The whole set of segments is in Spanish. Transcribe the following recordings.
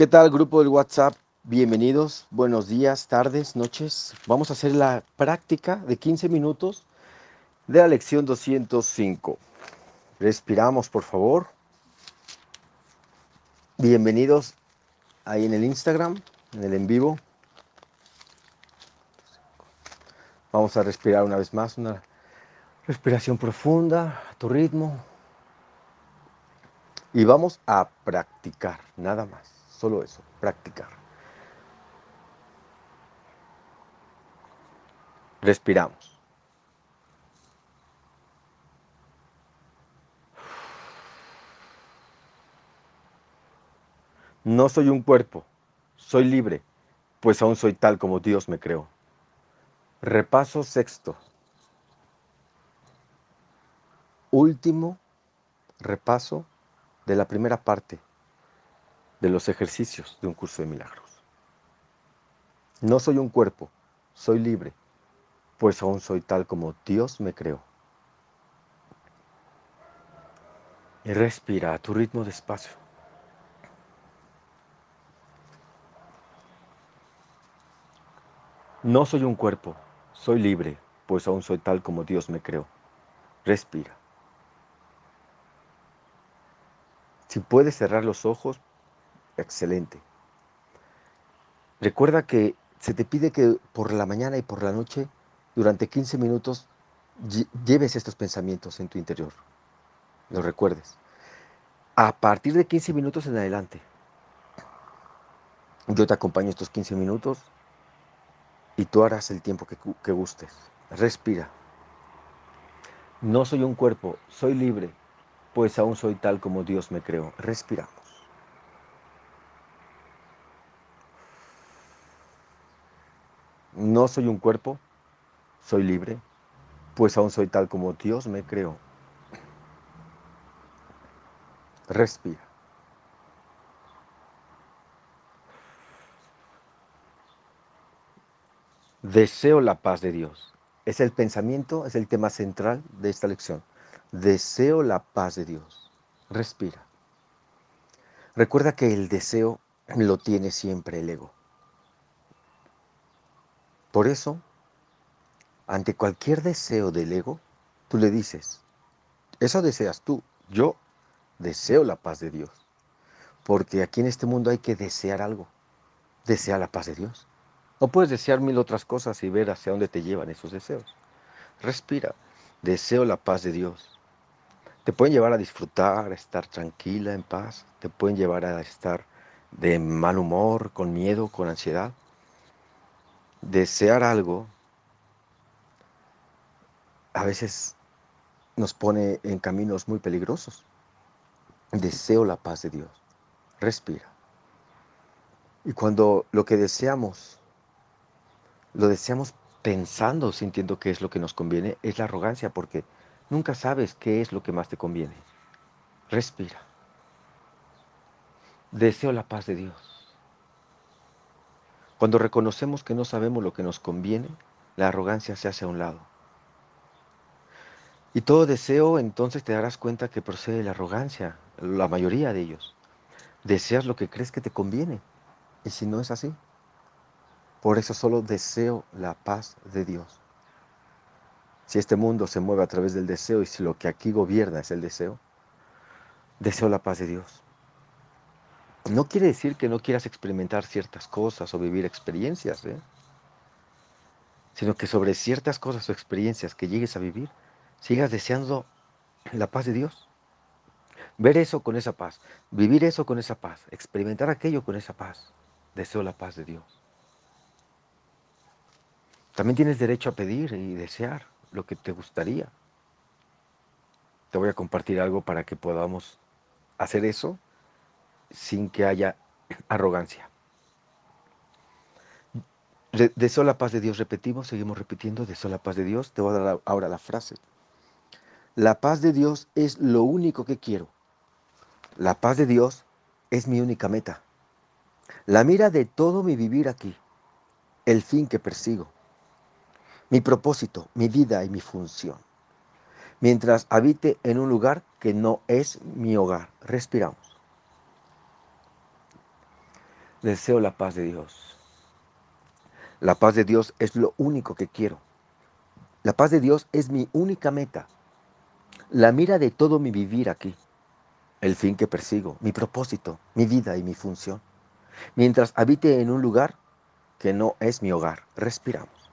¿Qué tal grupo del WhatsApp? Bienvenidos, buenos días, tardes, noches. Vamos a hacer la práctica de 15 minutos de la lección 205. Respiramos, por favor. Bienvenidos ahí en el Instagram, en el en vivo. Vamos a respirar una vez más, una respiración profunda, a tu ritmo. Y vamos a practicar, nada más. Solo eso, practicar. Respiramos. No soy un cuerpo, soy libre, pues aún soy tal como Dios me creó. Repaso sexto. Último repaso de la primera parte de los ejercicios de un curso de milagros. No soy un cuerpo, soy libre, pues aún soy tal como Dios me creó. Y respira a tu ritmo despacio. No soy un cuerpo, soy libre, pues aún soy tal como Dios me creó. Respira. Si puedes cerrar los ojos, excelente. Recuerda que se te pide que por la mañana y por la noche, durante 15 minutos, lleves estos pensamientos en tu interior. Los recuerdes. A partir de 15 minutos en adelante, yo te acompaño estos 15 minutos y tú harás el tiempo que, gustes. Respira. No soy un cuerpo, soy libre, pues aún soy tal como Dios me creó. Respira. No soy un cuerpo, soy libre, pues aún soy tal como Dios me creó. Respira. Deseo la paz de Dios. Es el pensamiento, es el tema central de esta lección. Deseo la paz de Dios. Respira. Recuerda que el deseo lo tiene siempre el ego. Por eso, ante cualquier deseo del ego, tú le dices, eso deseas tú, yo deseo la paz de Dios. Porque aquí en este mundo hay que desear algo. Desea la paz de Dios. No puedes desear mil otras cosas y ver hacia dónde te llevan esos deseos. Respira. Deseo la paz de Dios. Te pueden llevar a disfrutar, a estar tranquila, en paz. Te pueden llevar a estar de mal humor, con miedo, con ansiedad desear algo a veces nos pone en caminos muy peligrosos. Deseo la paz de Dios. Respira. Y cuando lo que deseamos, lo deseamos pensando, sintiendo que es lo que nos conviene, es la arrogancia, porque nunca sabes qué es lo que más te conviene. Respira. Deseo la paz de Dios. Cuando reconocemos que no sabemos lo que nos conviene, la arrogancia se hace a un lado. Y todo deseo, entonces te darás cuenta que procede de la arrogancia, la mayoría de ellos. Deseas lo que crees que te conviene. Y si no es así, por eso solo deseo la paz de Dios. Si este mundo se mueve a través del deseo y si lo que aquí gobierna es el deseo, deseo la paz de Dios. No quiere decir que no quieras experimentar ciertas cosas o vivir experiencias, ¿eh? sino que sobre ciertas cosas o experiencias que llegues a vivir, sigas deseando la paz de Dios. Ver eso con esa paz, vivir eso con esa paz, experimentar aquello con esa paz. Deseo la paz de Dios. También tienes derecho a pedir y desear lo que te gustaría. Te voy a compartir algo para que podamos hacer eso sin que haya arrogancia. Deseo la paz de Dios, repetimos, seguimos repitiendo, deseo la paz de Dios. Te voy a dar ahora la frase. La paz de Dios es lo único que quiero. La paz de Dios es mi única meta. La mira de todo mi vivir aquí, el fin que persigo, mi propósito, mi vida y mi función. Mientras habite en un lugar que no es mi hogar, respiramos. Deseo la paz de Dios. La paz de Dios es lo único que quiero. La paz de Dios es mi única meta. La mira de todo mi vivir aquí. El fin que persigo, mi propósito, mi vida y mi función. Mientras habite en un lugar que no es mi hogar. Respiramos.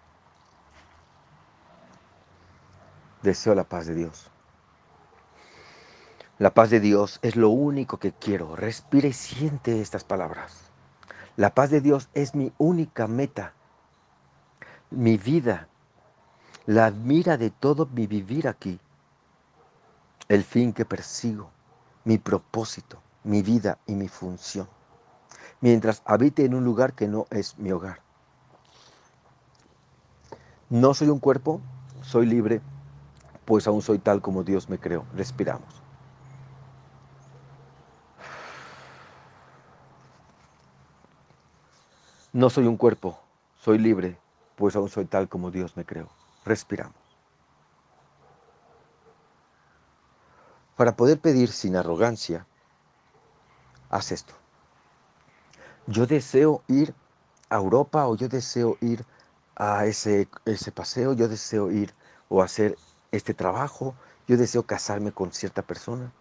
Deseo la paz de Dios. La paz de Dios es lo único que quiero. Respira y siente estas palabras. La paz de Dios es mi única meta mi vida, la mira de todo mi vivir aquí, el fin que persigo, mi propósito, mi vida y mi función, mientras habite en un lugar que no es mi hogar. No soy un cuerpo, soy libre, pues aún soy tal como Dios me creó. Respiramos. No soy un cuerpo, soy libre, pues aún soy tal como Dios me creó. Respiramos. Para poder pedir sin arrogancia, haz esto. Yo deseo ir a Europa o yo deseo ir a ese, ese paseo, yo deseo ir o hacer este trabajo, yo deseo casarme con cierta persona.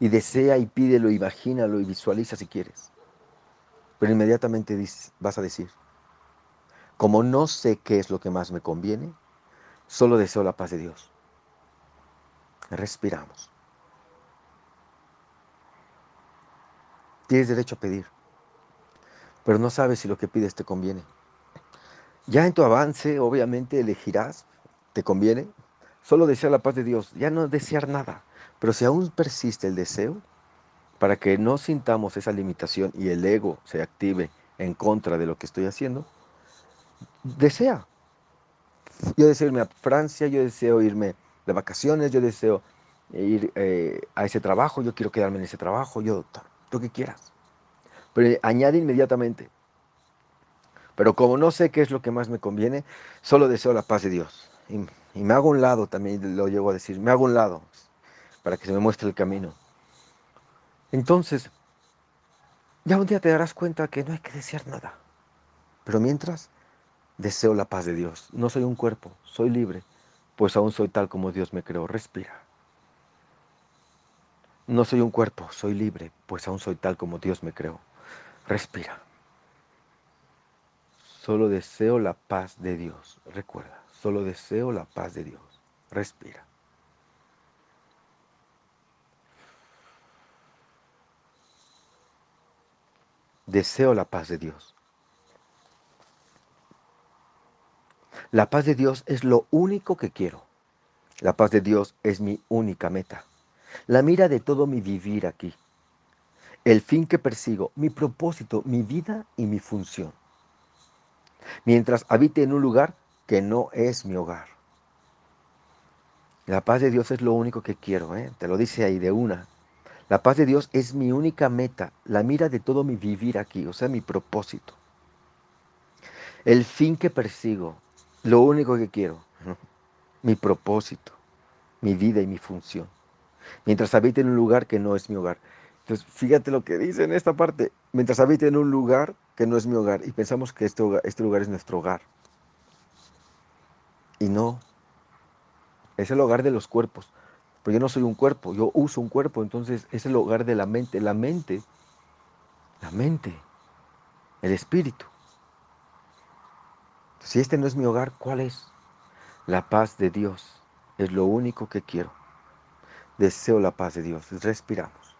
Y desea y pídelo, imagínalo y visualiza si quieres. Pero inmediatamente vas a decir, como no sé qué es lo que más me conviene, solo deseo la paz de Dios. Respiramos. Tienes derecho a pedir, pero no sabes si lo que pides te conviene. Ya en tu avance, obviamente, elegirás, te conviene, solo desear la paz de Dios, ya no desear nada. Pero si aún persiste el deseo, para que no sintamos esa limitación y el ego se active en contra de lo que estoy haciendo, desea. Yo deseo irme a Francia, yo deseo irme de vacaciones, yo deseo ir eh, a ese trabajo, yo quiero quedarme en ese trabajo, yo, lo que quieras. Pero añade inmediatamente. Pero como no sé qué es lo que más me conviene, solo deseo la paz de Dios. Y, y me hago un lado, también lo llego a decir, me hago un lado para que se me muestre el camino. Entonces, ya un día te darás cuenta que no hay que desear nada. Pero mientras, Deseo la paz de Dios. No soy un cuerpo, soy libre, pues aún soy tal como Dios me creó. Respira. No soy un cuerpo, soy libre, pues aún soy tal como Dios me creó. Respira. Solo deseo la paz de Dios. Recuerda, solo deseo la paz de Dios. Respira. Deseo la paz de Dios. La paz de Dios es lo único que quiero. La paz de Dios es mi única meta. La mira de todo mi vivir aquí. El fin que persigo, mi propósito, mi vida y mi función. Mientras habite en un lugar que no es mi hogar. La paz de Dios es lo único que quiero, ¿eh? te lo dice ahí de una. La paz de Dios es mi única meta, la mira de todo mi vivir aquí, o sea, mi propósito. El fin que persigo, lo único que quiero, mi propósito, mi vida y mi función. Mientras habite en un lugar que no es mi hogar. Entonces, fíjate lo que dice en esta parte. Mientras habite en un lugar que no es mi hogar. Y pensamos que este, este lugar es nuestro hogar. Y no. Es el hogar de los cuerpos. Yo no soy un cuerpo, yo uso un cuerpo. Entonces es el hogar de la mente. La mente, la mente, el espíritu si este no es mi hogar, ¿cuál es? La paz de Dios es lo único que quiero. Deseo la paz de Dios. Respiramos.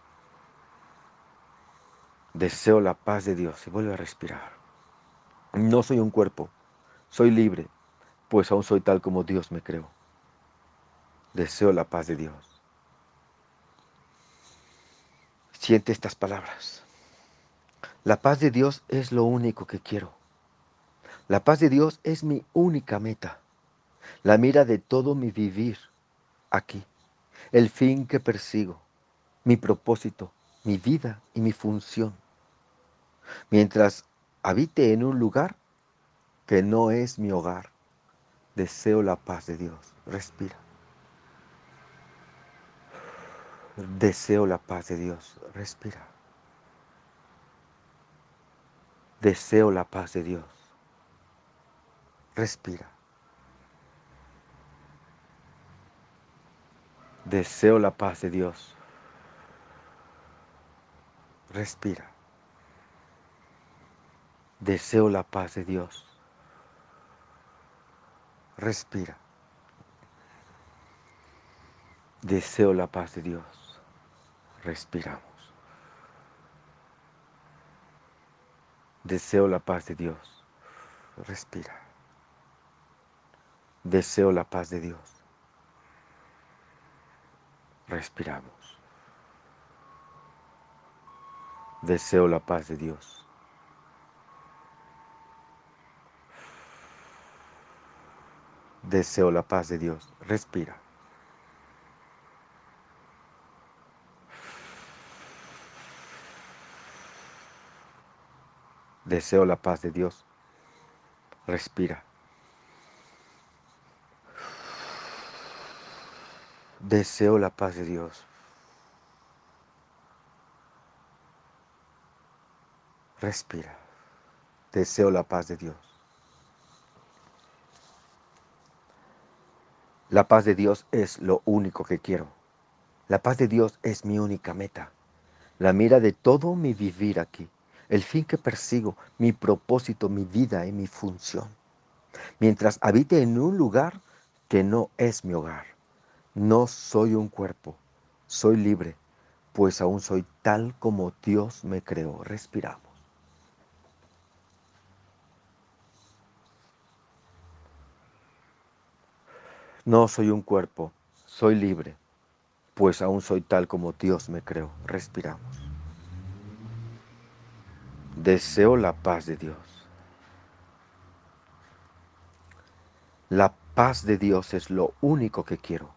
Deseo la paz de Dios. Se vuelve a respirar. No soy un cuerpo. Soy libre, pues aún soy tal como Dios me creó. Deseo la paz de Dios. Siente estas palabras. La paz de Dios es lo único que quiero. La paz de Dios es mi única meta, la mira de todo mi vivir aquí, el fin que persigo, mi propósito, mi vida y mi función. Mientras habite en un lugar que no es mi hogar, deseo la paz de Dios. Respira. Deseo la paz de Dios. Respira. Deseo la paz de Dios. Respira. Deseo la paz de Dios. Respira. Deseo la paz de Dios. Respira. Deseo la paz de Dios. Respiramos. Deseo la paz de Dios. Respira. Deseo la paz de Dios. Respiramos. Deseo la paz de Dios. Deseo la paz de Dios. Respira. Deseo la paz de Dios. Respira. Deseo la paz de Dios. Respira. Deseo la paz de Dios. La paz de Dios es lo único que quiero. La paz de Dios es mi única meta. La mira de todo mi vivir aquí. El fin que persigo, mi propósito, mi vida y mi función. Mientras habite en un lugar que no es mi hogar. No soy un cuerpo, soy libre, pues aún soy tal como Dios me creó. Respiramos. No soy un cuerpo, soy libre, pues aún soy tal como Dios me creó. Respiramos. Deseo la paz de Dios. La paz de Dios es lo único que quiero.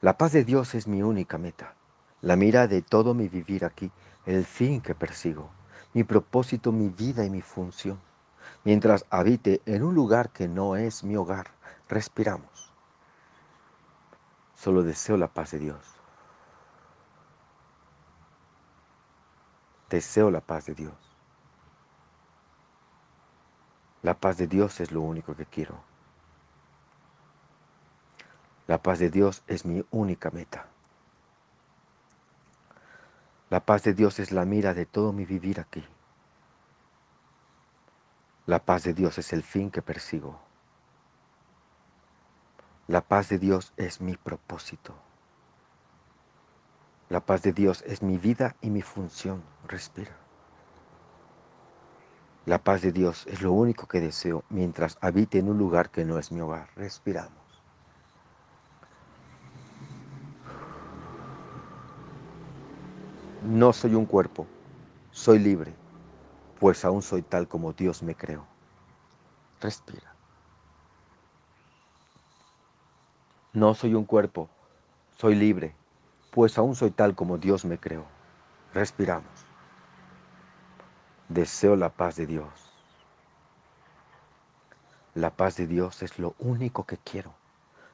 La paz de Dios es mi única meta, la mira de todo mi vivir aquí, el fin que persigo, mi propósito, mi vida y mi función. Mientras habite en un lugar que no es mi hogar, respiramos. Solo deseo la paz de Dios. Deseo la paz de Dios. La paz de Dios es lo único que quiero. La paz de Dios es mi única meta. La paz de Dios es la mira de todo mi vivir aquí. La paz de Dios es el fin que persigo. La paz de Dios es mi propósito. La paz de Dios es mi vida y mi función. Respira. La paz de Dios es lo único que deseo mientras habite en un lugar que no es mi hogar. Respiramos. No soy un cuerpo, soy libre, pues aún soy tal como Dios me creó. Respira. No soy un cuerpo, soy libre, pues aún soy tal como Dios me creó. Respiramos. Deseo la paz de Dios. La paz de Dios es lo único que quiero.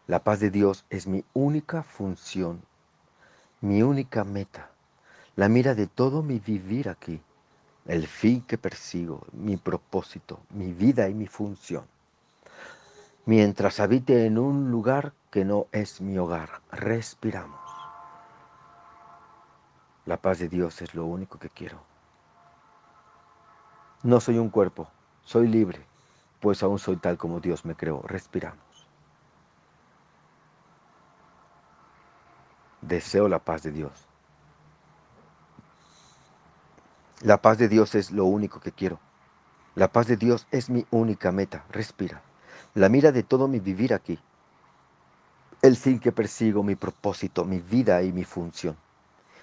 La paz de Dios es mi única función, mi única meta la mira de todo mi vivir aquí, el fin que persigo, mi propósito, mi vida y mi función. Mientras habite en un lugar que no es mi hogar, respiramos. La paz de Dios es lo único que quiero. No soy un cuerpo, soy libre, pues aún soy tal como Dios me creó. Respiramos. Deseo la paz de Dios. La paz de Dios es lo único que quiero. La paz de Dios es mi única meta. Respira. La mira de todo mi vivir aquí. El fin que persigo, mi propósito, mi vida y mi función.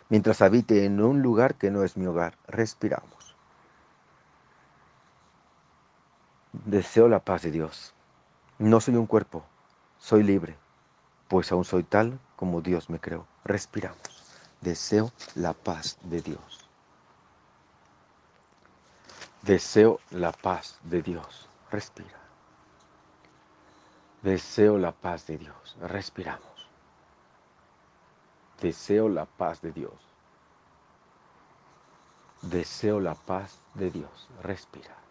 Mientras habite en un lugar que no es mi hogar, respiramos. Deseo la paz de Dios. No soy un cuerpo, soy libre, pues aún soy tal como Dios me creó. Respiramos. Deseo la paz de Dios. Deseo la paz de Dios. Respira. Deseo la paz de Dios. Respiramos. Deseo la paz de Dios. Deseo la paz de Dios. Respira.